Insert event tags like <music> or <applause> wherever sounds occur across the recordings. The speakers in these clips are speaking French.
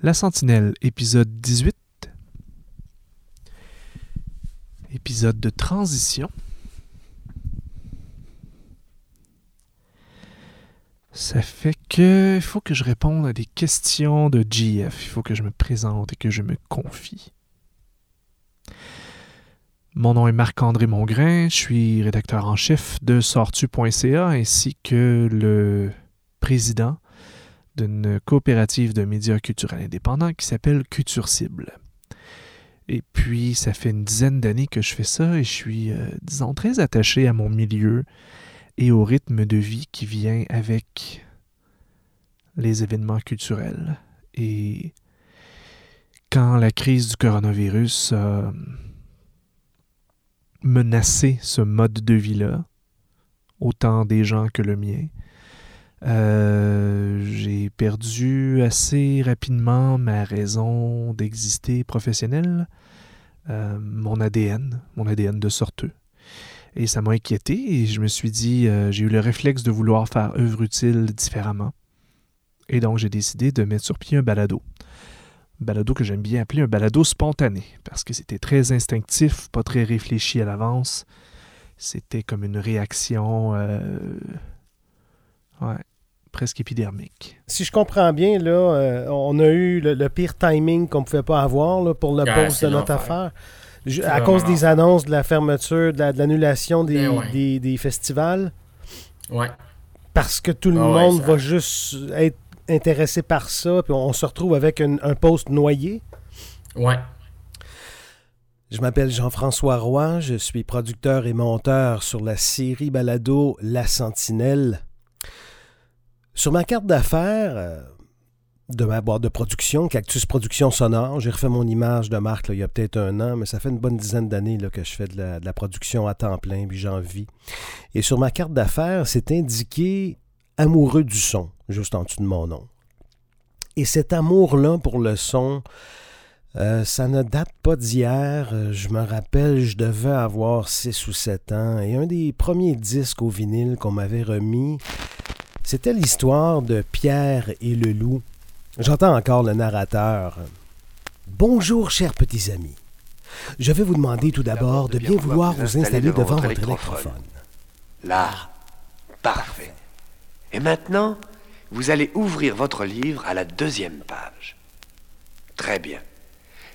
La Sentinelle, épisode 18. Épisode de transition. Ça fait que il faut que je réponde à des questions de GF. Il faut que je me présente et que je me confie. Mon nom est Marc-André Mongrain, je suis rédacteur en chef de sortu.ca ainsi que le président d'une coopérative de médias culturels indépendants qui s'appelle Culture Cible. Et puis, ça fait une dizaine d'années que je fais ça et je suis, euh, disons, très attaché à mon milieu et au rythme de vie qui vient avec les événements culturels. Et quand la crise du coronavirus a menacé ce mode de vie-là, autant des gens que le mien, euh, j'ai perdu assez rapidement ma raison d'exister professionnelle, euh, mon ADN, mon ADN de sorteux. Et ça m'a inquiété et je me suis dit, euh, j'ai eu le réflexe de vouloir faire œuvre utile différemment. Et donc j'ai décidé de mettre sur pied un balado. Balado que j'aime bien appeler un balado spontané, parce que c'était très instinctif, pas très réfléchi à l'avance. C'était comme une réaction Ouais, presque épidermique. Si je comprends bien, là, euh, on a eu le, pire timing qu'on ne pouvait pas avoir là, pour le poste de notre affaire. à cause des annonces de la fermeture, de l'annulation des, ben des, des, festivals. Ouais. Parce que tout le ah monde va juste être intéressé par ça, puis on se retrouve avec un, un poste noyé. Ouais. Je m'appelle Jean-François Roy, je suis producteur et monteur sur la série balado La Sentinelle. Sur ma carte d'affaires euh, de ma boîte de production, Cactus Production Sonore, j'ai refait mon image de marque il y a peut-être un an, mais ça fait une bonne dizaine d'années que je fais de la, production à temps plein, puis j'en vis. Et sur ma carte d'affaires, c'est indiqué amoureux du son, juste en dessous de mon nom. Et cet amour-là pour le son, euh, ça ne date pas d'hier. Euh, je me rappelle, je devais avoir 6 ou 7 ans. Et un des premiers disques au vinyle qu'on m'avait remis, c'était l'histoire de Pierre et le loup. J'entends encore le narrateur. Bonjour, chers petits amis. Je vais vous demander tout d'abord de bien vouloir vous installer devant votre électrophone. Là, parfait. Et maintenant, vous allez ouvrir votre livre à la deuxième page. Très bien.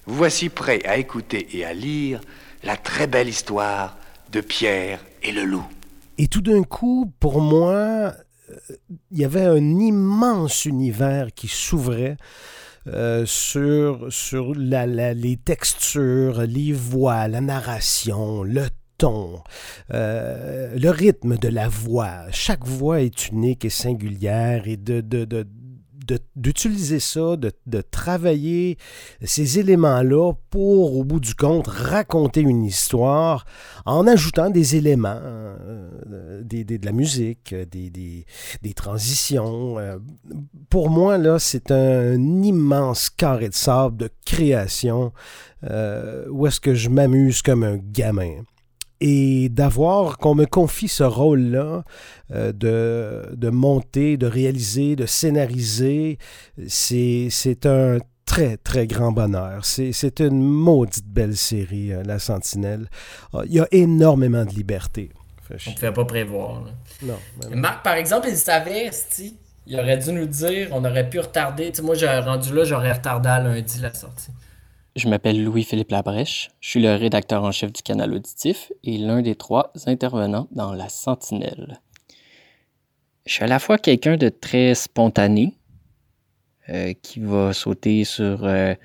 Vous voici prêt à écouter et à lire la très belle histoire de Pierre et le loup. Et tout d'un coup, pour moi, il y avait un immense univers qui s'ouvrait euh, sur, sur les textures, les voix, la narration, le ton, euh, le rythme de la voix. Chaque voix est unique et singulière et de d'utiliser ça, de, de, travailler ces éléments-là pour, au bout du compte, raconter une histoire en ajoutant des éléments, euh, des, des, de la musique, des, des transitions. Euh, pour moi, là, c'est un immense carré de sable de création euh, où est-ce que je m'amuse comme un gamin et d'avoir qu'on me confie ce rôle-là euh, de, de, monter, de réaliser, de scénariser, c'est un très, très grand bonheur. C'est une maudite belle série, euh, La Sentinelle. Ah, il y a énormément de liberté. On ne pouvait pas prévoir. Non, Marc, par exemple, il savait, il aurait dû nous dire, on aurait pu retarder. moi, j'ai rendu là, j'aurais retardé à lundi la sortie. Je m'appelle Louis-Philippe Labrèche, je suis le rédacteur en chef du canal auditif et l'un des trois intervenants dans La Sentinelle. Je suis à la fois quelqu'un de très spontané, euh, qui va sauter sur euh,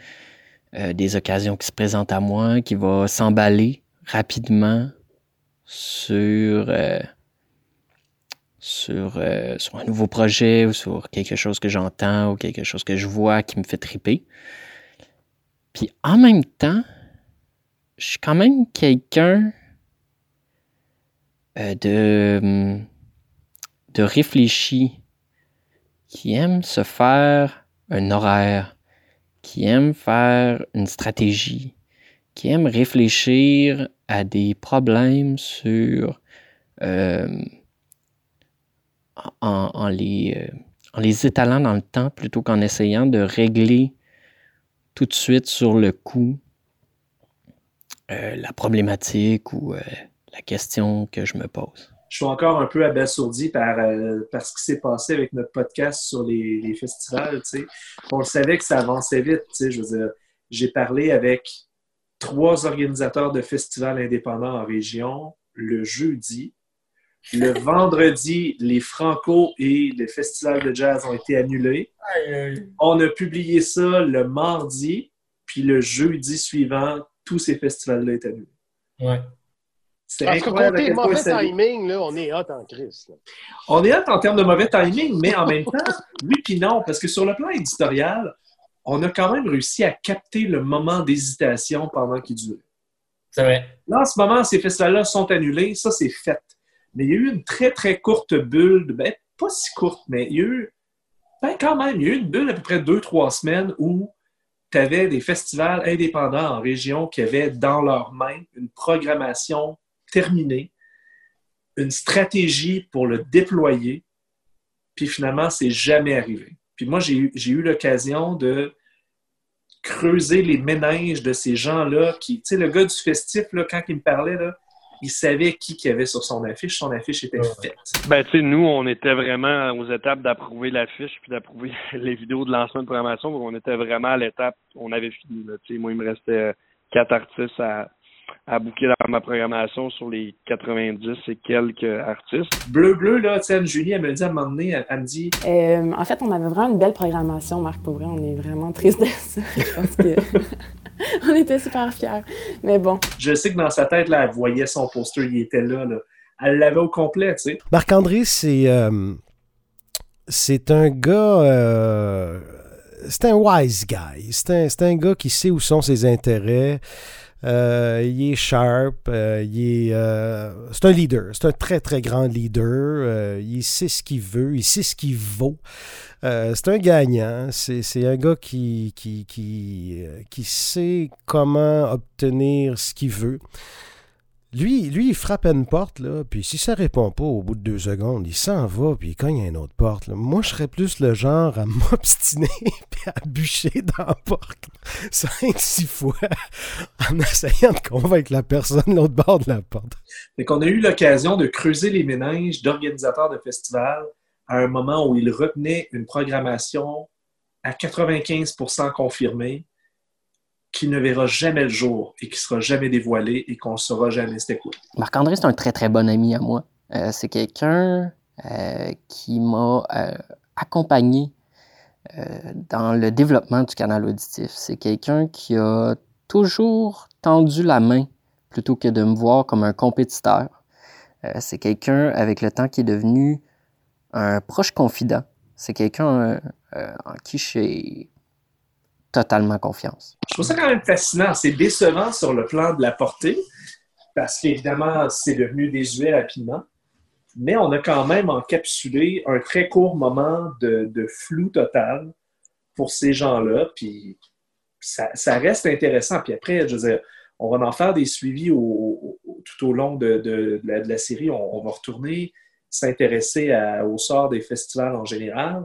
euh, des occasions qui se présentent à moi, qui va s'emballer rapidement sur, sur, sur un nouveau projet ou sur quelque chose que j'entends ou quelque chose que je vois qui me fait triper. Puis en même temps, je suis quand même quelqu'un euh, de, de réfléchi, qui aime se faire un horaire, qui aime faire une stratégie, qui aime réfléchir à des problèmes sur euh, en, les, euh, en les étalant dans le temps plutôt qu'en essayant de régler tout de suite sur le coup euh, la problématique ou euh, la question que je me pose. Je suis encore un peu abasourdi par, euh, par ce qui s'est passé avec notre podcast sur les, les festivals. On le savait que ça avançait vite. Je veux dire, j'ai parlé avec trois organisateurs de festivals indépendants en région le jeudi. Le vendredi, les Franco et le festival de jazz ont été annulés. On a publié ça le mardi, puis le jeudi suivant, tous ces festivals-là étaient annulés. Ouais. C'est incroyable. Côté mauvais timing, là, on est hot en crise. On est hot en termes de mauvais timing, mais en même temps, oui puis non, parce que sur le plan éditorial, on a quand même réussi à capter le moment d'hésitation pendant qu'il durait. C'est vrai. Là, en ce moment, ces festivals-là sont annulés, ça c'est fait. Mais il y a eu une très, très courte bulle, ben, pas si courte, mais il y a eu, ben, quand même, il y a eu une bulle à peu près deux, trois semaines où tu avais des festivals indépendants en région qui avaient dans leurs mains une programmation terminée, une stratégie pour le déployer, puis finalement, c'est jamais arrivé. Puis moi, j'ai eu, l'occasion de creuser les méninges de ces gens-là qui, tu sais, le gars du festif, quand il me parlait, là, il savait qui qu'il y avait sur son affiche. Son affiche était faite. Ben, tu sais, nous, on était vraiment aux étapes d'approuver l'affiche puis d'approuver <laughs> les vidéos de lancement de programmation. On était vraiment à l'étape, on avait fini. Tu sais, moi, il me restait quatre artistes à, à bouquer dans ma programmation sur les 90 et quelques artistes. Bleu Bleu, là, tu Julie, elle me dit à un moment donné, elle, me dit... Euh, en fait, on avait vraiment une belle programmation, Marc, pour vrai. On est vraiment triste de ça. <laughs> Je pense que... <laughs> on était super fiers. Mais bon. Je sais que dans sa tête, là, elle voyait son poster, il était là. là. Elle l'avait au complet, tu sais. Marc-André, c'est... Euh, c'est un gars... Euh, c'est un wise guy. C'est un, un, gars qui sait où sont ses intérêts. Euh, il est sharp, euh, il est, euh, c'est un leader, c'est un très très grand leader. il sait ce qu'il veut, il sait ce qu'il vaut. c'est un gagnant, c'est, un gars qui, qui, qui, qui sait comment obtenir ce qu'il veut. Lui, lui, il frappe à une porte, là, puis si ça répond pas au bout de deux secondes, il s'en va, puis il cogne à une autre porte. Moi, je serais plus le genre à <laughs> m'obstiner puis à bûcher dans la porte <laughs> cinq, six fois <laughs> en essayant de convaincre la personne de l'autre bord de la porte. Fait qu'on a eu l'occasion de creuser les méninges d'organisateurs de festivals à un moment où ils retenaient une programmation à 95% confirmée, qui ne verra jamais le jour et qui sera jamais dévoilé et qu'on ne saura jamais c'était quoi? Marc-André, c'est un très, très bon ami à moi. Euh, c'est quelqu'un euh, qui m'a euh, accompagné dans le développement du canal auditif. C'est quelqu'un qui a toujours tendu la main plutôt que de me voir comme un compétiteur. c'est quelqu'un avec le temps qui est devenu un proche confident. C'est quelqu'un en qui j'ai totalement confiance. Je trouve ça quand même fascinant. C'est décevant sur le plan de la portée, parce qu'évidemment, c'est devenu désuet rapidement. Mais on a quand même encapsulé un très court moment de, flou total pour ces gens-là. Puis ça, reste intéressant. Puis après, je veux dire, on va en faire des suivis tout au long de, la, série. On, va retourner s'intéresser au sort des festivals en général,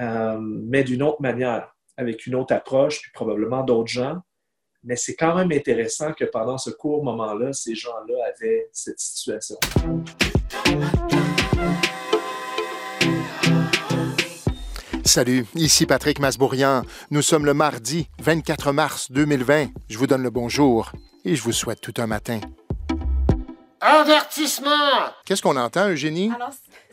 euh, mais d'une autre manière avec une autre approche, puis probablement d'autres gens. Mais c'est quand même intéressant que pendant ce court moment-là, ces gens-là avaient cette situation. Salut, ici Patrick Masbourian. Nous sommes le mardi 24 mars 2020. Je vous donne le bonjour et je vous souhaite tout un matin. Avertissement! Qu'est-ce qu'on entend, Eugénie?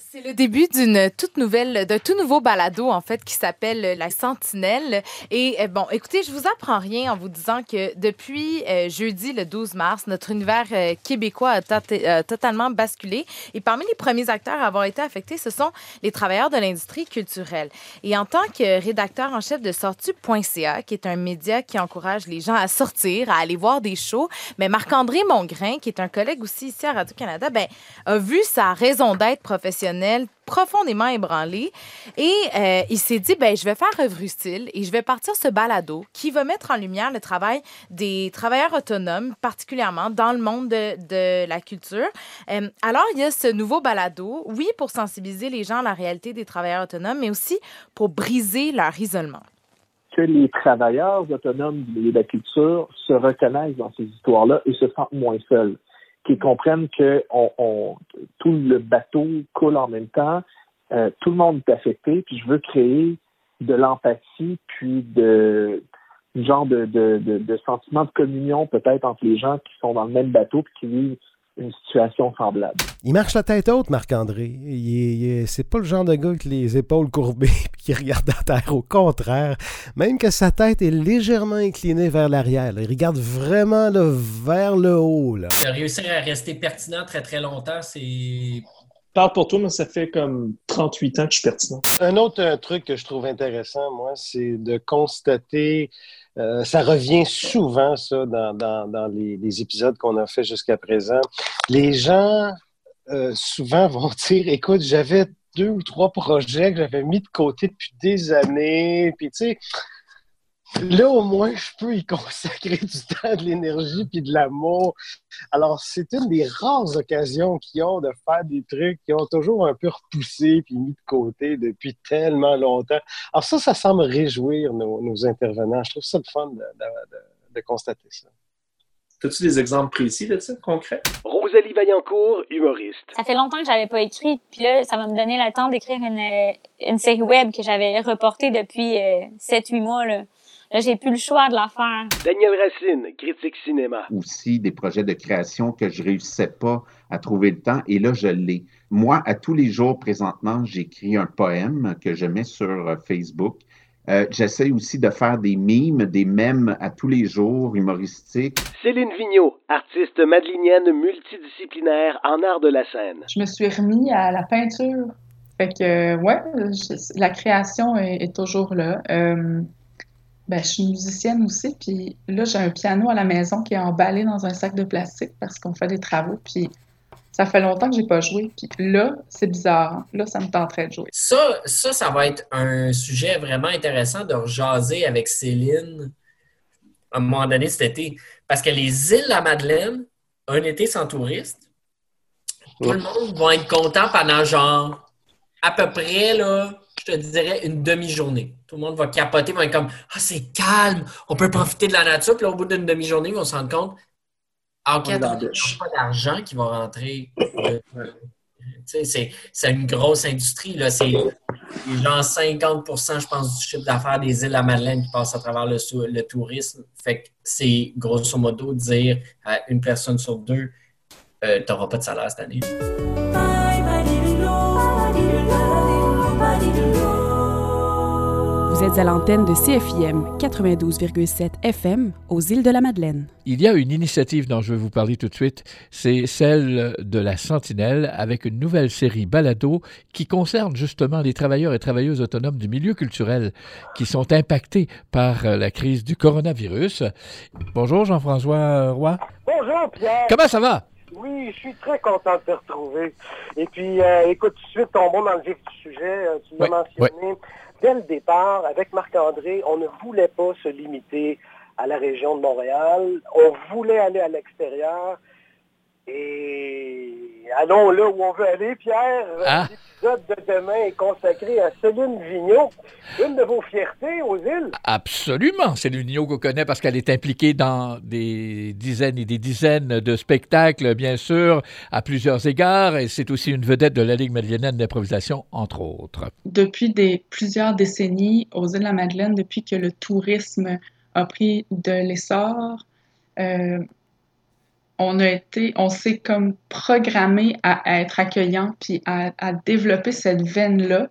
C'est le début d'une toute nouvelle, d'un tout nouveau balado, en fait, qui s'appelle La Sentinelle. Et euh, bon, écoutez, je vous apprends rien en vous disant que depuis euh, jeudi, le 12 mars, notre univers euh, québécois a, totalement basculé. Et parmi les premiers acteurs à avoir été affectés, ce sont les travailleurs de l'industrie culturelle. Et en tant que rédacteur en chef de sortu.ca, qui est un média qui encourage les gens à sortir, à aller voir des shows, mais Marc-André Mongrain, qui est un collègue aussi ici à Radio-Canada, ben, a vu sa raison d'être professionnelle profondément ébranlé. Et euh, il s'est dit, ben, je vais faire œuvre utile et je vais partir ce balado qui va mettre en lumière le travail des travailleurs autonomes, particulièrement dans le monde de, la culture. Euh, alors, il y a ce nouveau balado, oui, pour sensibiliser les gens à la réalité des travailleurs autonomes, mais aussi pour briser leur isolement. que les travailleurs autonomes de la culture se reconnaissent dans ces histoires-là et se sentent moins seuls, qu'ils comprennent que on, tout le bateau coule en même temps, euh, tout le monde est affecté, puis je veux créer de l'empathie, puis de genre de, de, de, sentiment de communion peut-être entre les gens qui sont dans le même bateau puis qui vivent une situation semblable. Il marche la tête haute, Marc-André. C'est pas le genre de gars avec les épaules courbées <laughs> et qui regarde à terre. Au contraire, même que sa tête est légèrement inclinée vers l'arrière. Il regarde vraiment vers le haut. Là. réussir à rester pertinent très très longtemps, c'est parle pour toi, mais ça fait comme 38 ans que je suis pertinent. Un autre truc que je trouve intéressant, moi, c'est de constater, euh, ça revient souvent, ça, dans, dans, les, épisodes qu'on a fait jusqu'à présent. Les gens, euh, souvent, vont <laughs> dire, écoute, j'avais deux ou trois projets que j'avais mis de côté depuis des années, puis tu sais, Là, au moins, je peux y <laughs> consacrer du temps, de l'énergie puis de l'amour. Alors, c'est une des rares occasions qu'ils ont de faire des trucs qui ont toujours un peu repoussé puis mis de côté depuis tellement longtemps. Alors ça, ça semble réjouir nos, intervenants. Je trouve ça le fun de, constater ça. As-tu des exemples précis de ça, concrets? Rosalie Vaillancourt, humoriste. Ça fait longtemps que j'avais pas écrit, puis là, ça va me donner le temps d'écrire une, une série web que j'avais reportée depuis 7-8 euh, mois. Là. Là, j'ai plus le choix de la faire. Daniel Racine, critique cinéma. Aussi des projets de création que je réussissais pas à trouver le temps et là, je l'ai. Moi, à tous les jours présentement, j'écris un poème que je mets sur euh, Facebook. Euh, J'essaie aussi de faire des mimes, des mèmes à tous les jours, humoristiques. Céline Vigneault, artiste madelinienne multidisciplinaire en art de la scène. Je me suis remis à la peinture. Fait que, ouais, la création est, toujours là. Euh, ben, je suis musicienne aussi, puis là, j'ai un piano à la maison qui est emballé dans un sac de plastique parce qu'on fait des travaux, puis ça fait longtemps que j'ai pas joué. Puis là, c'est bizarre. Hein. Là, ça me tenterait de jouer. Ça, ça, ça va être un sujet vraiment intéressant de jaser avec Céline à un moment donné cet été. Parce que les îles de la Madeleine, un été sans touristes, tout le monde va être content pendant genre à peu près là, je te dirais, une demi-journée. Tout le monde va capoter, va être comme Ah, c'est calme, on peut profiter de la nature. Puis là, au bout d'une demi-journée, ils vont se rendre compte En cas, il n'y a pas d'argent qui va rentrer. <laughs> c'est une grosse industrie. C'est genre 50% je pense, du chiffre d'affaires des îles à Madeleine qui passe à travers le, le tourisme. Fait que c'est grosso modo dire à une personne sur deux, euh, tu n'auras pas de salaire cette année. Vous êtes à l'antenne de CFIM 92,7 FM aux îles de la Madeleine. Il y a une initiative dont je vais vous parler tout de suite, c'est celle de la Sentinelle avec une nouvelle série balado qui concerne justement les travailleurs et travailleuses autonomes du milieu culturel qui sont impactés par la crise du coronavirus. Bonjour Jean-François Roy. Bonjour Pierre. Comment ça va? Oui, je suis très content de te retrouver. Et puis, euh, écoute, tout de suite, tombons dans le vif du sujet. Euh, tu l'as mentionné dès le départ, avec Marc-André, on ne voulait pas se limiter à la région de Montréal. On voulait aller à l'extérieur. Et allons là où on veut aller, Pierre. Ah. L'épisode de demain est consacré à Céline Vigneault, une de vos fiertés aux îles. Absolument. Céline Vigneault qu'on connaît parce qu'elle est impliquée dans des dizaines et des dizaines de spectacles, bien sûr, à plusieurs égards. Et c'est aussi une vedette de la Ligue madeleine d'improvisation, entre autres. Depuis des, plusieurs décennies, aux îles de la Madeleine, depuis que le tourisme a pris de l'essor, euh, on a été, on s'est comme programmé à, être accueillant puis à, développer cette veine-là,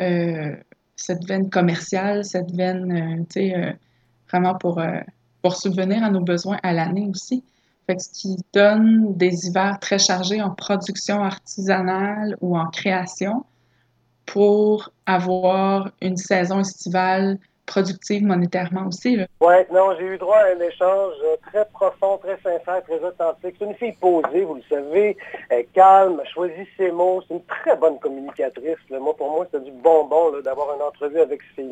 euh, cette veine commerciale, cette veine, euh, euh, vraiment pour, pour subvenir à nos besoins à l'année aussi. Ce qui donne des hivers très chargés en production artisanale ou en création pour avoir une saison estivale productive monétairement aussi. Oui, non, j'ai eu droit à un échange très profond, très sincère, très authentique. C'est une fille posée, vous le savez, elle calme, choisit ses mots. C'est une très bonne communicatrice. Moi, pour moi, c'est du bonbon d'avoir une entrevue avec ces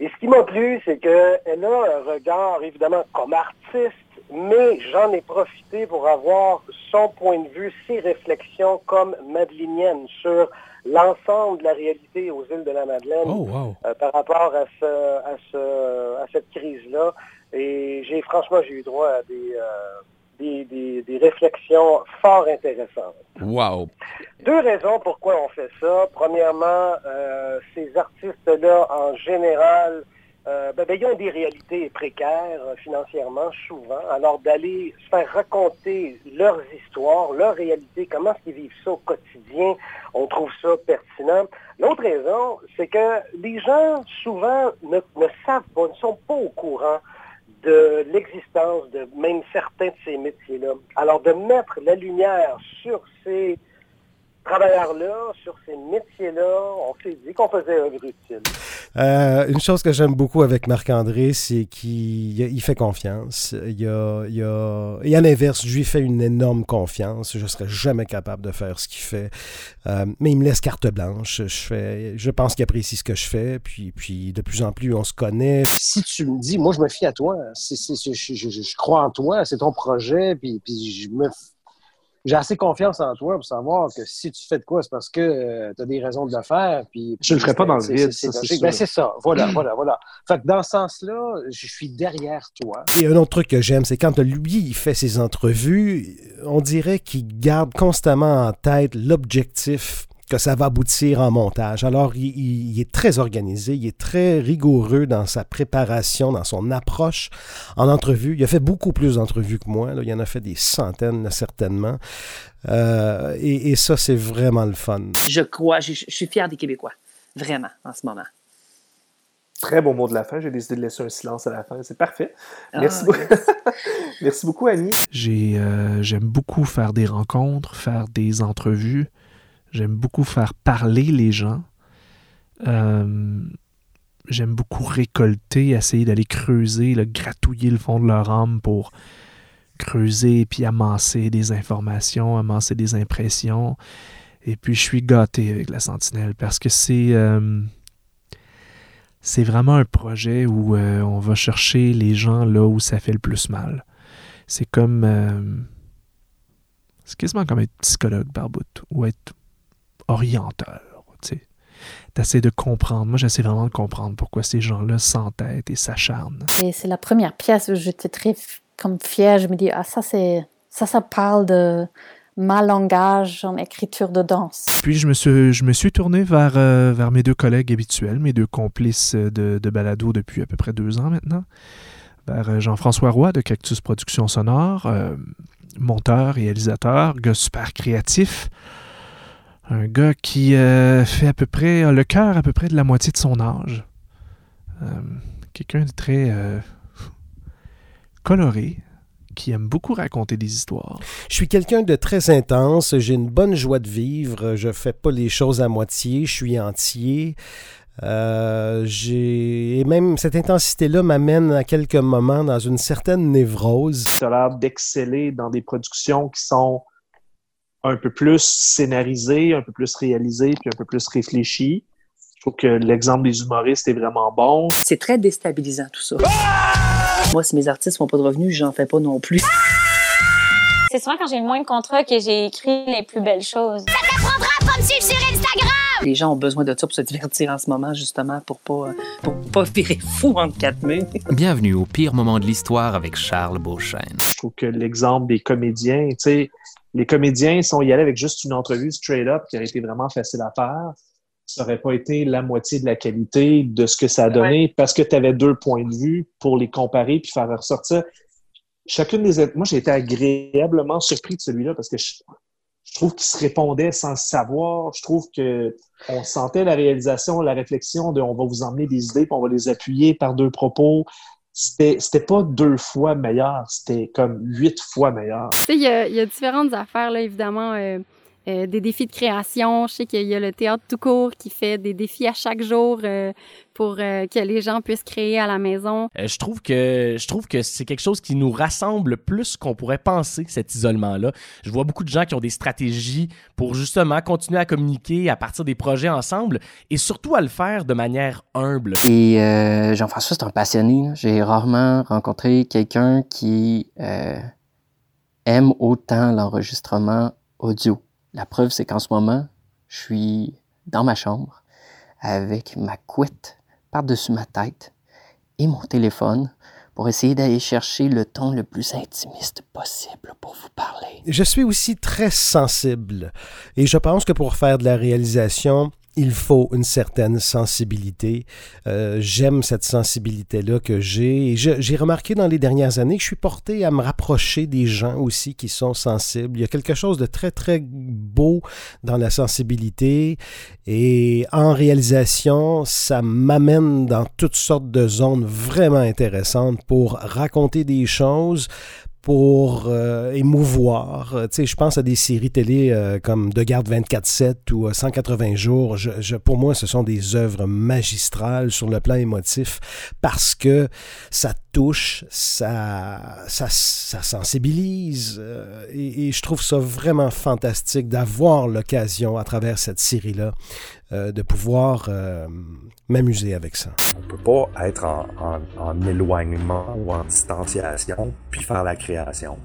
Et ce qui m'a plu, c'est qu'elle a un regard, évidemment, comme artiste, mais j'en ai profité pour avoir son point de vue, ses réflexions comme madelinienne sur l'ensemble de la réalité aux îles de la Madeleine Oh, euh, par rapport à, ce, à, ce, à cette crise-là. Et j'ai franchement, j'ai eu droit à des, euh, des, des- des réflexions fort intéressantes. Wow! Deux raisons pourquoi on fait ça. Premièrement, euh, ces artistes-là, en général, euh, ben, ils ont des réalités précaires euh, financièrement, souvent. Alors, d'aller se faire raconter leurs histoires, leur réalité, comment est-ce qu'ils vivent ça au quotidien, on trouve ça pertinent. L'autre raison, c'est que les gens, souvent, ne, ne savent pas, ne sont pas au courant de l'existence de même certains de ces métiers-là. Alors, de mettre la lumière sur ces travailleurs-là, sur ces métiers-là, on s'est dit qu'on faisait œuvre utile. Euh, une chose que j'aime beaucoup avec Marc-André, c'est qu'il il fait confiance. Il, a, il a- et à l'inverse, je lui fais une énorme confiance. Je ne serais jamais capable de faire ce qu'il fait. Euh, mais il me laisse carte blanche. Je, fais, je pense qu'il apprécie ce que je fais. Puis, puis de plus en plus, on se connaît. Si tu me dis, moi, je me fie à toi, je, je- je- je crois en toi, c'est ton projet, puis, puis je me, j'ai assez confiance en toi pour savoir que si tu fais de quoi, c'est parce que tu as des raisons de le faire. Puis, Je le ferai pas dans le vide, c'est- ça. Ben, c'est ça. Voilà, voilà, voilà. Fait que dans ce sens-là, je suis derrière toi. A un autre truc que j'aime, c'est quand lui, il fait ses entrevues, on dirait qu'il garde constamment en tête l'objectif que ça va aboutir en montage. Alors, il, il- il est très organisé, il est très rigoureux dans sa préparation, dans son approche en entrevue. Il a fait beaucoup plus d'entrevues que moi. là. Il en a fait des centaines, là, certainement. Euh, et, et ça, c'est vraiment le fun. Je crois, je, je suis fier des Québécois. Vraiment, en ce moment. Très beau mot de la fin. J'ai décidé de laisser un silence à la fin. C'est parfait. Ah, Merci, beaucoup. <laughs> Merci beaucoup, Annie. J'ai, euh, j'aime beaucoup faire des rencontres, faire des entrevues. J'aime beaucoup faire parler les gens. Euh, j'aime beaucoup récolter, essayer d'aller creuser, gratouiller le fond de leur âme pour creuser puis amasser des informations, amasser des impressions. Et puis je suis gâté avec la Sentinelle parce que c'est euh, vraiment un projet où euh, on va chercher les gens là où ça fait le plus mal. C'est comme euh, c'est quasiment comme être psychologue par bout ou être orienteur. Tu sais. T'essaies de comprendre. Moi, j'essaie vraiment de comprendre pourquoi ces gens-là s'entêtent et s'acharnent. Et c'est la première pièce où j'étais très comme fière. Je me dis, ah, ça, c'est, ça, ça parle de ma langage en écriture de danse. Puis je me suis, je me suis tourné vers, euh, vers mes deux collègues habituels, mes deux complices de, de balado depuis à peu près deux ans maintenant, vers euh, Jean-François Roy de Cactus Productions Sonore, euh, monteur, réalisateur, gars super créatif, un gars qui euh, fait à peu près, a le cœur à peu près de la moitié de son âge. Euh, Quelqu'un de très euh, coloré, qui aime beaucoup raconter des histoires. Je suis quelqu'un de très intense, j'ai une bonne joie de vivre, je fais pas les choses à moitié, je suis entier. Euh, j'ai et même cette intensité-là m'amène à quelques moments dans une certaine névrose. Tu as l'air d'exceller dans des productions qui sont un peu plus scénarisées, un peu plus réalisées, puis un peu plus réfléchies. Je trouve que l'exemple des humoristes est vraiment bon. C'est très déstabilisant tout ça. Moi, si mes artistes font pas de revenus, j'en fais pas non plus. C'est souvent quand j'ai le moins de contrats que j'ai écrit les plus belles choses. Ça t'apprendra à pas me suivre sur Instagram! Les gens ont besoin de ça pour se divertir en ce moment, justement, pour pas, pour pas virer fou entre quatre murs. Bienvenue au pire moment de l'histoire avec Charles Beauchesne. Je trouve que l'exemple des comédiens, tu sais, les comédiens sont y allés avec juste une entrevue straight up qui aurait été vraiment facile à faire. Ça aurait pas été la moitié de la qualité de ce que ça a donné parce que tu avais deux points de vue pour les comparer puis faire ressortir. Chacune des. Moi, j'ai été agréablement surpris de celui-là parce que je, je trouve qu'il se répondait sans le savoir. Je trouve que on sentait la réalisation, la réflexion de on va vous emmener des idées puis on va les appuyer par deux propos. C'était pas deux fois meilleur, c'était comme huit fois meilleur. Tu sais, il y, a- il y a différentes affaires, là, évidemment. euh, euh, des défis de création. Je sais qu'il y a le théâtre tout court qui fait des défis à chaque jour euh, pour euh, que les gens puissent créer à la maison. Euh, je trouve que je trouve que c'est quelque chose qui nous rassemble plus qu'on pourrait penser cet isolement là. Je vois beaucoup de gens qui ont des stratégies pour justement continuer à communiquer à partir des projets ensemble et surtout à le faire de manière humble. Et euh, Jean-François, c'est un passionné. J'ai rarement rencontré quelqu'un qui euh, aime autant l'enregistrement audio. La preuve, c'est qu'en ce moment, je suis dans ma chambre avec ma couette par-dessus ma tête et mon téléphone pour essayer d'aller chercher le ton le plus intimiste possible pour vous parler. Je suis aussi très sensible et je pense que pour faire de la réalisation, il faut une certaine sensibilité. Euh, J'aime cette sensibilité-là que j'ai. J'ai remarqué dans les dernières années que je suis porté à me rapprocher des gens aussi qui sont sensibles. Il y a quelque chose de très, très beau dans la sensibilité. Et en réalisation, ça m'amène dans toutes sortes de zones vraiment intéressantes pour raconter des choses, pour euh, émouvoir. Euh, Tu sais, je pense à des séries télé euh, comme De Garde 24-7 ou euh, 180 jours. Je, je- pour moi, ce sont des œuvres magistrales sur le plan émotif parce que ça touche, ça, ça, ça sensibilise. euh, et, et je trouve ça vraiment fantastique d'avoir l'occasion, à travers cette série-là, euh, de pouvoir euh, m'amuser avec ça. On peut pas être en, en- en éloignement ou en distanciation puis faire la création.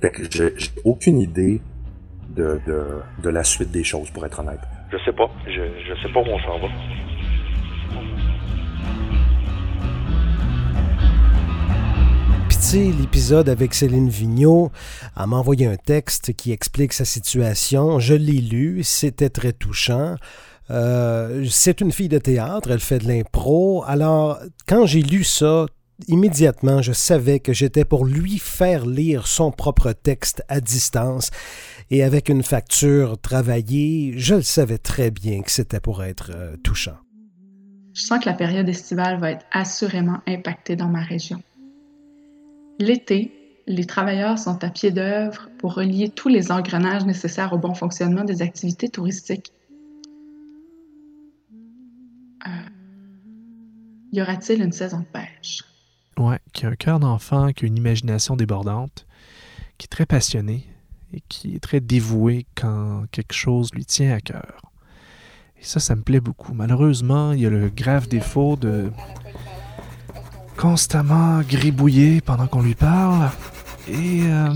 Fait que j'ai j'ai aucune idée de, de, de la suite des choses, pour être honnête. Je sais pas. Je, je sais pas où on s'en va. L'épisode avec Céline Vigneault, elle m'a envoyé un texte qui explique sa situation. Je l'ai lu, c'était très touchant. Euh, c'est une fille de théâtre, elle fait de l'impro. Alors, quand j'ai lu ça, immédiatement, je savais que j'étais pour lui faire lire son propre texte à distance. Et avec une facture travaillée, je le savais très bien que c'était pour être euh, touchant. Je sens que la période estivale va être assurément impactée dans ma région. L'été, les travailleurs sont à pied d'œuvre pour relier tous les engrenages nécessaires au bon fonctionnement des activités touristiques. Y aura-t-il une saison de pêche? Ouais, qui a un cœur d'enfant, qui a une imagination débordante, qui est très passionné et qui est très dévoué quand quelque chose lui tient à cœur. Et ça, ça me plaît beaucoup. Malheureusement, il y a le grave défaut de constamment gribouiller pendant qu'on lui parle et euh,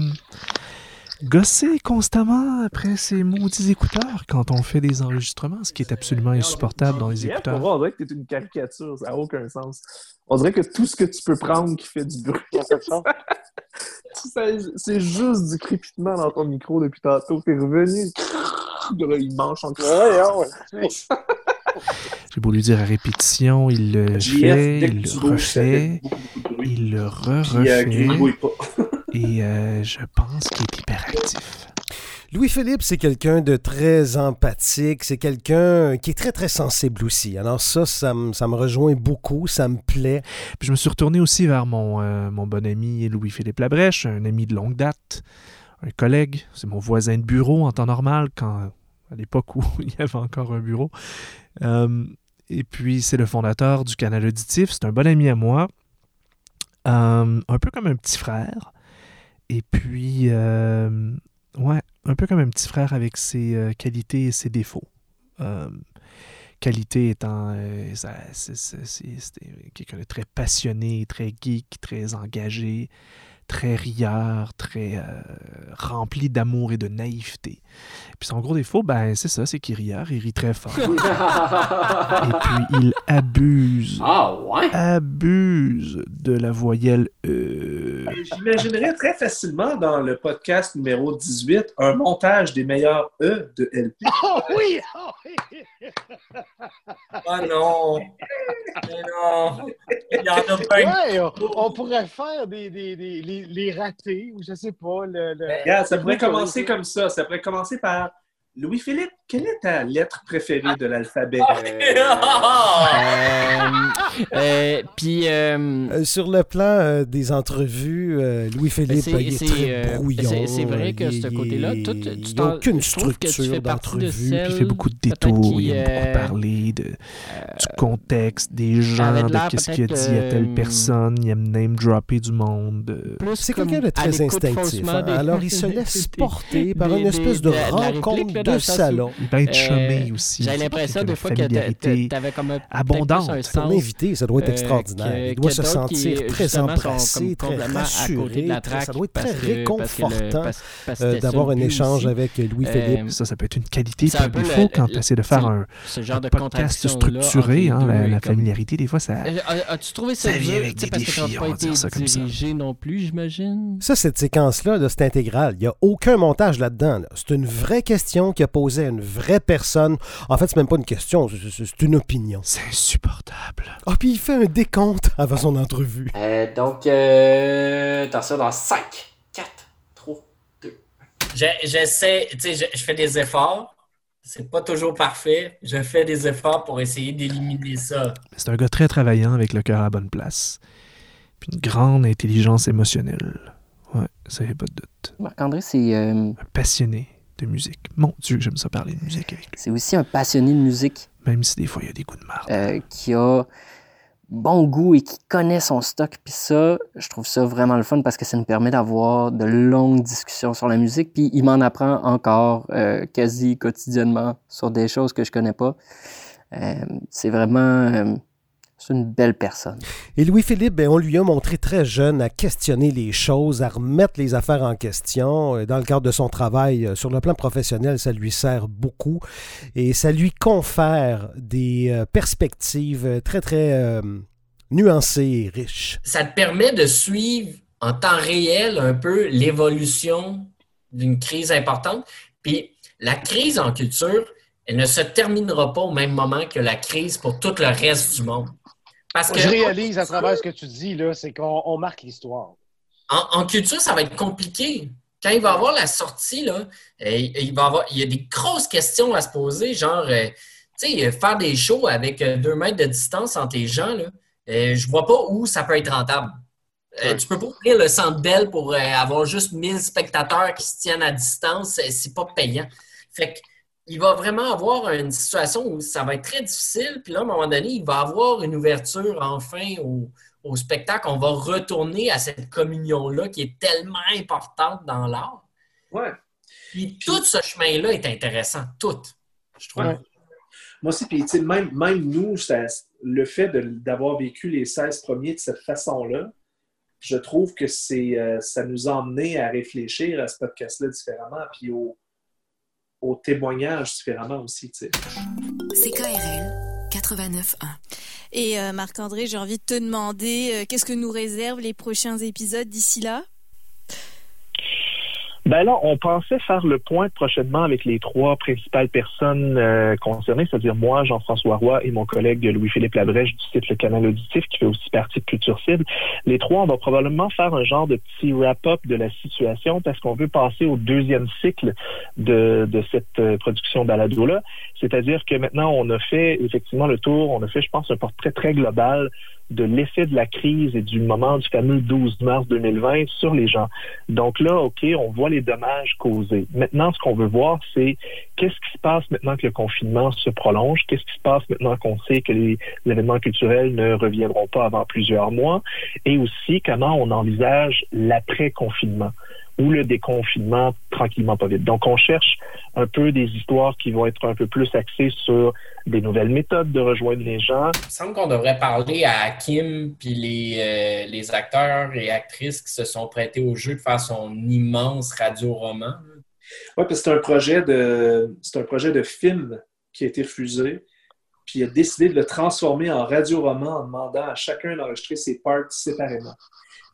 gosser constamment après ses maudits écouteurs quand on fait des enregistrements, ce qui est absolument insupportable dans les écouteurs. on dirait que t'es une caricature, ça n'a aucun sens. On dirait que tout ce que tu peux prendre qui fait du bruit, <laughs> Tu c'est juste du crépitement dans ton micro depuis tantôt. T'es revenu, il mange son J'ai beau lui dire à répétition, il le fait, il tu le fait refait, il le euh, re-refait. Et euh, je pense qu'il est hyperactif. Louis-Philippe, c'est quelqu'un de très empathique, c'est quelqu'un qui est très, très sensible aussi. Alors ça, ça, me- ça me rejoint beaucoup, ça me plaît. Puis je me suis retourné aussi vers mon, euh, mon bon ami Louis-Philippe Labrèche, un ami de longue date, un collègue. C'est mon voisin de bureau en temps normal, quand, à l'époque où <laughs> il y avait encore un bureau. Euh, et puis, c'est le fondateur du canal auditif. C'est un bon ami à moi. Euh, un peu comme un petit frère. Et puis, euh, ouais, un peu comme un petit frère avec ses euh, qualités et ses défauts. Euh, qualité étant quelqu'un de très passionné, très geek, très engagé, très rieur, très rempli d'amour et de naïveté. Puis son gros défaut, ben c'est ça, c'est qu'il rit rieur, il rit très fort. <laughs> et puis il abuse, Ah ouais? abuse de la voyelle E. J'imaginerais très facilement dans le podcast numéro 18 un montage des meilleurs E de LP. <laughs> Oh oui! Oh non! Mais non! Il y en a <laughs> plein. Ouais, on, pourrait faire des, des, des- les, les ratés ou je sais pas. Le, le- Regarde, ça pourrait commencer comme ça. Ça pourrait commencer par Louis-Philippe quelle est ta lettre préférée de l'alphabet? <laughs> Euh, puis. euh, Euh, sur le plan euh, des entrevues, euh, Louis-Philippe, il est c'est, très euh, brouillon. c'est- vrai que il- ce côté-là, tu il n'y a t'en- aucune structure d'entrevue. celle- Il fait beaucoup de détours, il aime euh, beaucoup parler de, du contexte, des gens, de qu'est-ce qu'il a dit à telle euh, personne, il aime name dropper du monde. euh, C'est quelqu'un de très instinctif. hein. des- Alors, <laughs> il se laisse porter par des- une espèce de rencontre de salon. Il va être euh, chumé aussi. J'ai C'est l'impression des de fois que tu avais comme un, abondante. un Ton sens, invité, ça doit être euh, extraordinaire. que- il doit se qui, sentir très embrassé, comme très complètement à côté de la rassuré. Ça doit être très réconfortant euh, d'avoir un échange avec Louis-Philippe. Ça, ça peut être une qualité. le- fois, quand tu essaies de faire un, de podcast structuré, hein, la, familiarité, des fois, ça... As- As-tu trouvé ça, Ça vient avec des parce que défis, on pas va dire ça comme ça. non plus, j'imagine? Ça, cette séquence-là, là, c'est intégral. Il n'y a aucun montage là-dedans. là. C'est une vraie question qui a posé à une vraie personne. En fait, c'est même pas une question, c'est- une opinion. C'est insupportable. Ah, puis il fait un décompte <laughs> avant son entrevue. Euh, donc, euh, ça, dans 5, 4, 3, 2. J'ai- J'essaie, tu sais, je, je fais des efforts. C'est pas toujours parfait. Je fais des efforts pour essayer d'éliminer ça. C'est un gars très travaillant avec le cœur à la bonne place. Puis une grande intelligence émotionnelle. Ouais, ça y a pas de doute. Marc-André, c'est euh, Un passionné de musique. Mon Dieu, j'aime ça parler de musique avec lui. c'est aussi un passionné de musique Même si des fois, il y a des coups de marde. euh, qui a bon goût et qui connaît son stock. Puis ça, je trouve ça vraiment le fun parce que ça nous permet d'avoir de longues discussions sur la musique. Puis il m'en apprend encore euh, quasi quotidiennement sur des choses que je connais pas. Euh, c'est vraiment... c'est une belle personne. Et Louis-Philippe, ben, on lui a montré très jeune à questionner les choses, à remettre les affaires en question. Euh, Dans le cadre de son travail euh, sur le plan professionnel, ça lui sert beaucoup et ça lui confère des euh, perspectives très, très euh, nuancées et riches. Ça te permet de suivre en temps réel un peu l'évolution d'une crise importante. Puis la crise en culture, elle ne se terminera pas au même moment que la crise pour tout le reste du monde. Parce que Je réalise à travers ce que tu dis, là, c'est qu'on on marque l'histoire. en, en culture, ça va être compliqué. Quand il va y avoir la sortie, là, euh, il, va y avoir, il y a des grosses questions à se poser, genre, euh, tu sais, faire des shows avec euh, deux mètres de distance entre les gens, là, euh, je vois pas où ça peut être rentable. Euh, Tu peux pas ouvrir le centre Bell pour euh, avoir juste 1000 spectateurs qui se tiennent à distance, c'est pas payant. Fait que, il va vraiment avoir une situation où ça va être très difficile, puis là, à un moment donné, il va avoir une ouverture enfin au, au spectacle. On va retourner à cette communion-là qui est tellement importante dans l'art. Ouais. Puis tout ce chemin-là est intéressant, tout, je trouve. Ouais. Moi aussi, puis tu sais, même, même nous, ça- le fait d'avoir vécu les 16 premiers de cette façon-là, je trouve que c'est euh, ça nous a emmené à réfléchir à ce podcast-là différemment, puis au, au témoignage différemment aussi. tu sais. CKRL 89.1. Et euh, Marc-André, j'ai envie de te demander euh, qu'est-ce que nous réservent les prochains épisodes d'ici là? Ben là, on pensait faire le point prochainement avec les trois principales personnes euh, concernées, c'est-à-dire moi, Jean-François Roy et mon collègue Louis-Philippe Labrèche du site Le Canal Auditif, qui fait aussi partie de Culture Cible. Les trois, on va probablement faire un genre de petit wrap-up de la situation parce qu'on veut passer au deuxième cycle de, de cette euh, production balado-là. C'est-à-dire que maintenant, on a fait effectivement le tour, on a fait, je pense, un portrait très global de l'effet de la crise et du moment du fameux 12 mars 2020 sur les gens. Donc là, OK, on voit les dommages causés. Maintenant, ce qu'on veut voir, c'est qu'est-ce qui se passe maintenant que le confinement se prolonge? Qu'est-ce qui se passe maintenant qu'on sait que les, événements culturels ne reviendront pas avant plusieurs mois? Et aussi, comment on envisage l'après-confinement? Ou le déconfinement tranquillement pas vite. Donc, on cherche un peu des histoires qui vont être un peu plus axées sur des nouvelles méthodes de rejoindre les gens, Il me semble qu'on devrait parler à Kim puis les, euh, les acteurs et actrices qui se sont prêtés au jeu de faire son immense radio-roman. Oui, parce que c'est un projet de c'est un projet de film qui a été refusé. Puis il a décidé de le transformer en radio-roman en demandant à chacun d'enregistrer ses parts séparément.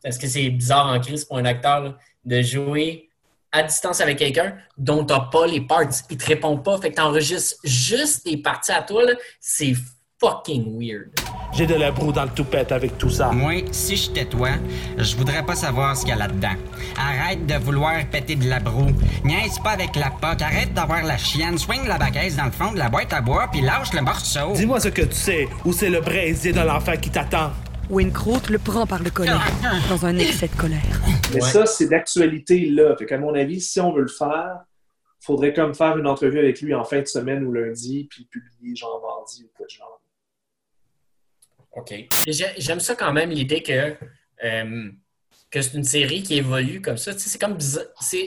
Est-ce que c'est bizarre en crise pour un acteur là, de jouer à distance avec quelqu'un dont tu n'as pas les parts? Il te répond pas, fait que tu enregistres juste tes parties à toi. là. C'est fucking weird. J'ai de la broue dans le toupette avec tout ça. Moi, si j'étais toi, je voudrais pas savoir ce qu'il y a là-dedans. Arrête de vouloir péter de la broue. Niaise pas avec la poque. Arrête d'avoir la chienne. Swing la baguette dans le fond de la boîte à bois puis lâche le morceau. Dis-moi ce que tu sais, ou c'est le braisier de l'enfant qui t'attend. Wincroot le prend par le collet, dans un excès de colère. Mais ça, c'est d'actualité là. Fait qu'à mon avis, si on veut le faire, faudrait comme faire une entrevue avec lui en fin de semaine ou lundi, puis publier genre mardi ou quoi de genre. OK. J'aime ça quand même, l'idée que, euh, que c'est une série qui évolue comme ça. Tu sais,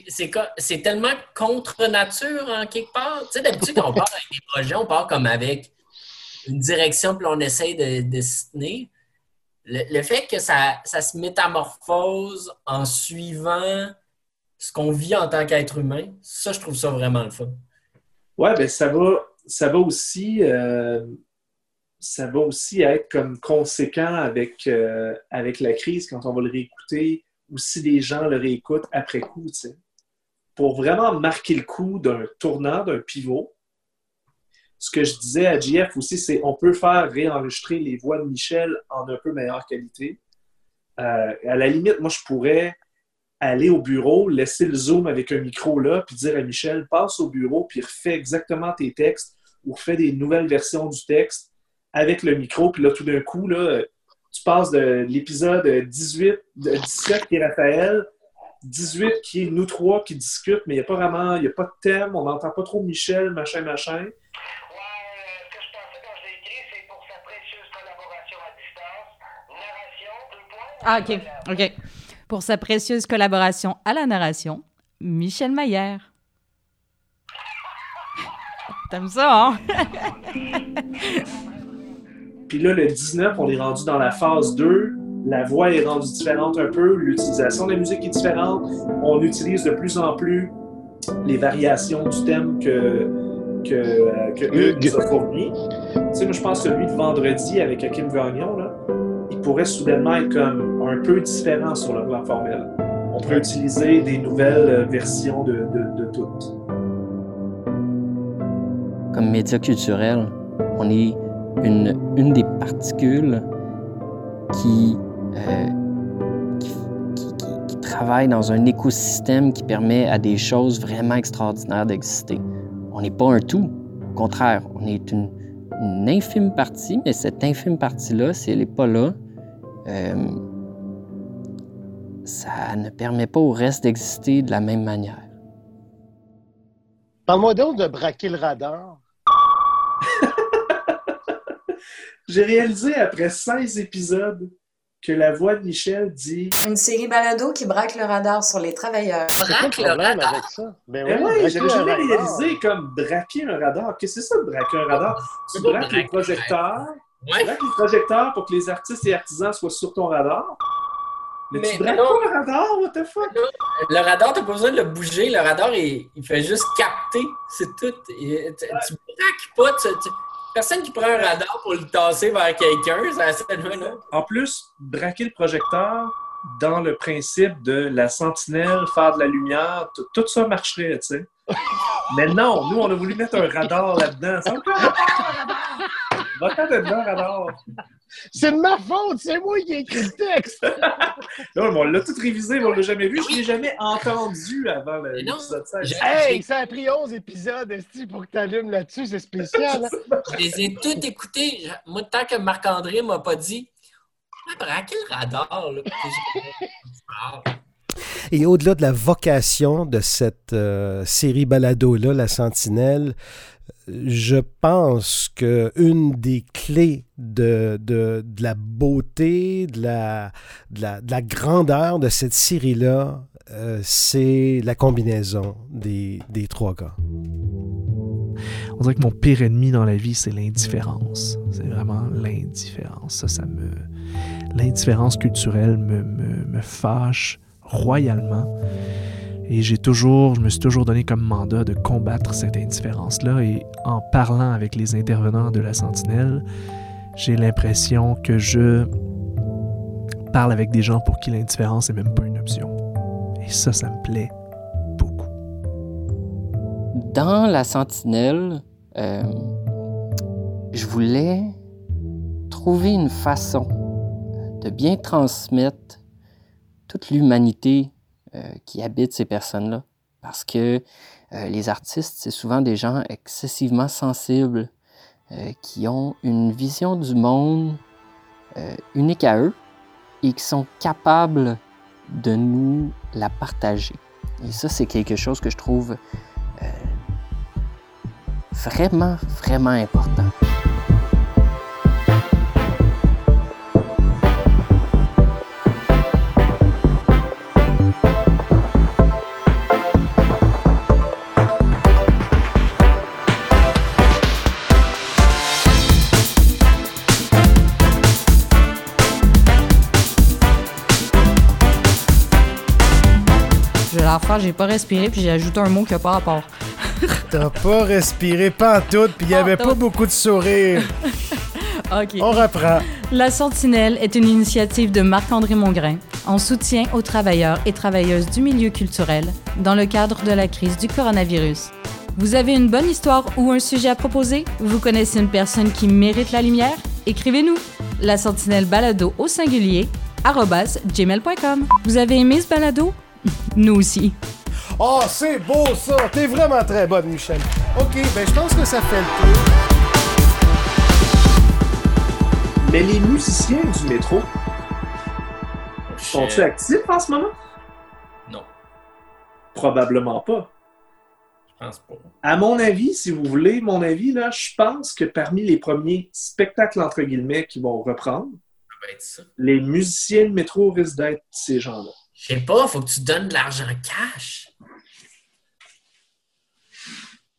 c'est comme c'est tellement contre nature en quelque part. Tu sais, d'habitude, quand on part avec des projets, on part comme avec une direction, puis on essaye de, de s'y tenir. Le, fait que ça, se métamorphose en suivant ce qu'on vit en tant qu'être humain, ça, je trouve ça vraiment le fun. Ouais, ben ça va, ça va aussi. Euh, ça va aussi être comme conséquent avec, euh, avec la crise quand on va le réécouter ou si les gens le réécoutent après coup. Pour vraiment marquer le coup d'un tournant, d'un pivot, ce que je disais à JF aussi, c'est on peut faire réenregistrer les voix de Michel en un peu meilleure qualité. Euh, à la limite, moi, je pourrais aller au bureau, laisser le Zoom avec un micro là, puis dire à Michel, passe au bureau, puis refais exactement tes textes ou refais des nouvelles versions du texte avec le micro, puis là, tout d'un coup, là, tu passes de l'épisode 18, de 17 qui est Raphaël, 18 qui est nous trois qui discutent, mais il n'y a pas vraiment, il n'y a pas de thème, on n'entend pas trop Michel, machin, machin. Ah, OK. OK. Pour sa précieuse collaboration à la narration, Michel Maillère. <laughs> T'aimes ça, hein? <laughs> Puis là, le 19, on est rendu dans la phase 2. La voix est rendue différente un peu. L'utilisation de la musique est différente. On utilise de plus en plus les variations du thème que, que, que Hugues nous a fourni. Tu sais, moi, je pense que celui de vendredi avec Hakim Gagnon, là, pourrait soudainement être comme un peu différent sur le plan formel. On pourrait utiliser des nouvelles versions de, de, de toutes. Comme média culturel, on est une, une des particules qui, euh, qui, qui, travaille dans un écosystème qui permet à des choses vraiment extraordinaires d'exister. On n'est pas un tout. Au contraire, on est une, une infime partie, mais cette infime partie-là, si elle n'est pas là, euh, ça ne permet pas au reste d'exister de la même manière. Parle-moi donc de braquer le radar. <laughs> J'ai réalisé après 16 épisodes que la voix de Michel dit Une série balado qui braque le radar sur les travailleurs. Braque le radar? avec ça? Ben oui, ouais, j'avais jamais réalisé comme braquer un radar. Qu'est-ce que c'est ça, braquer un radar? Tu braques les projecteurs, ouais. tu braques les projecteurs pour que les artistes et artisans soient sur ton radar. Mais, mais tu braques non, pas le radar, what the fuck? Le radar, t'as pas besoin de le bouger. Le radar, il, il fait juste capter. C'est tout. Et, tu, tu braques pas. Tu, tu, personne qui prend un radar pour le tasser vers quelqu'un, ça là. En plus, braquer le projecteur dans le principe de la sentinelle, faire de la lumière, tout ça marcherait, tu sais. <laughs> Mais non, nous, on a voulu mettre un radar là-dedans. Va-t'en dedans, radar! C'est de ma faute, c'est moi qui ai écrit le texte! <laughs> non, mais on l'a tout révisé, mais on l'a jamais vu. Je ne l'ai jamais entendu avant l'épisode 16. Hey, ça a pris 11 épisodes, Esti, pour que tu allumes là-dessus, c'est spécial. <laughs> Je les ai tous écoutés. Moi, tant que Marc-André m'a pas dit « braquer le radar, là! » Et au-delà de la vocation de cette euh, série balado-là, La Sentinelle, je pense qu'une des clés de, de, la beauté, de la, de la, de la grandeur de cette série-là, euh, c'est la combinaison des, des trois gars. On dirait que mon pire ennemi dans la vie, c'est l'indifférence. C'est vraiment l'indifférence. Ça, ça me... L'indifférence culturelle me, me, me fâche royalement. Et j'ai toujours, je me suis toujours donné comme mandat de combattre cette indifférence-là. Et en parlant avec les intervenants de la Sentinelle, j'ai l'impression que je parle avec des gens pour qui l'indifférence n'est même pas une option. Et ça, ça me plaît beaucoup. Dans la Sentinelle, euh, je voulais trouver une façon de bien transmettre toute l'humanité qui habite ces personnes-là. Parce que euh, les artistes, c'est souvent des gens excessivement sensibles, euh, qui ont une vision du monde unique à eux et qui sont capables de nous la partager. Et ça, c'est quelque chose que je trouve vraiment, vraiment important. La refaire, j'ai pas respiré, puis j'ai ajouté un mot qui a pas rapport. <laughs> T'as pas respiré pas tout, puis il y avait pas beaucoup de sourire. <laughs> OK. On reprend. La Sentinelle est une initiative de Marc-André Mongrain en soutien aux travailleurs et travailleuses du milieu culturel dans le cadre de la crise du coronavirus. Vous avez une bonne histoire ou un sujet à proposer? Vous connaissez une personne qui mérite la lumière? Écrivez-nous. La Sentinelle Balado au singulier gmail.com. Vous avez aimé ce balado? Nous aussi. Oh, c'est beau ça! T'es vraiment très bonne, Michel. OK, ben je pense que ça fait le tour. Mais les musiciens du métro, sont-ils actifs en ce moment? Non. Probablement pas. Je pense pas. À mon avis, si vous voulez mon avis, là, je pense que parmi les premiers spectacles, entre guillemets, qui vont reprendre, Ça va être ça. les musiciens de métro risquent d'être ces gens-là. Je sais pas, faut que tu donnes de l'argent cash.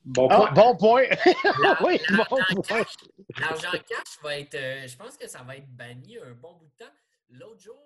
Bon Ah, bon point. <laughs> Oui, l'argent bon point. cash- L'argent cash va être. euh, je pense que ça va être banni un bon bout de temps. L'autre jour,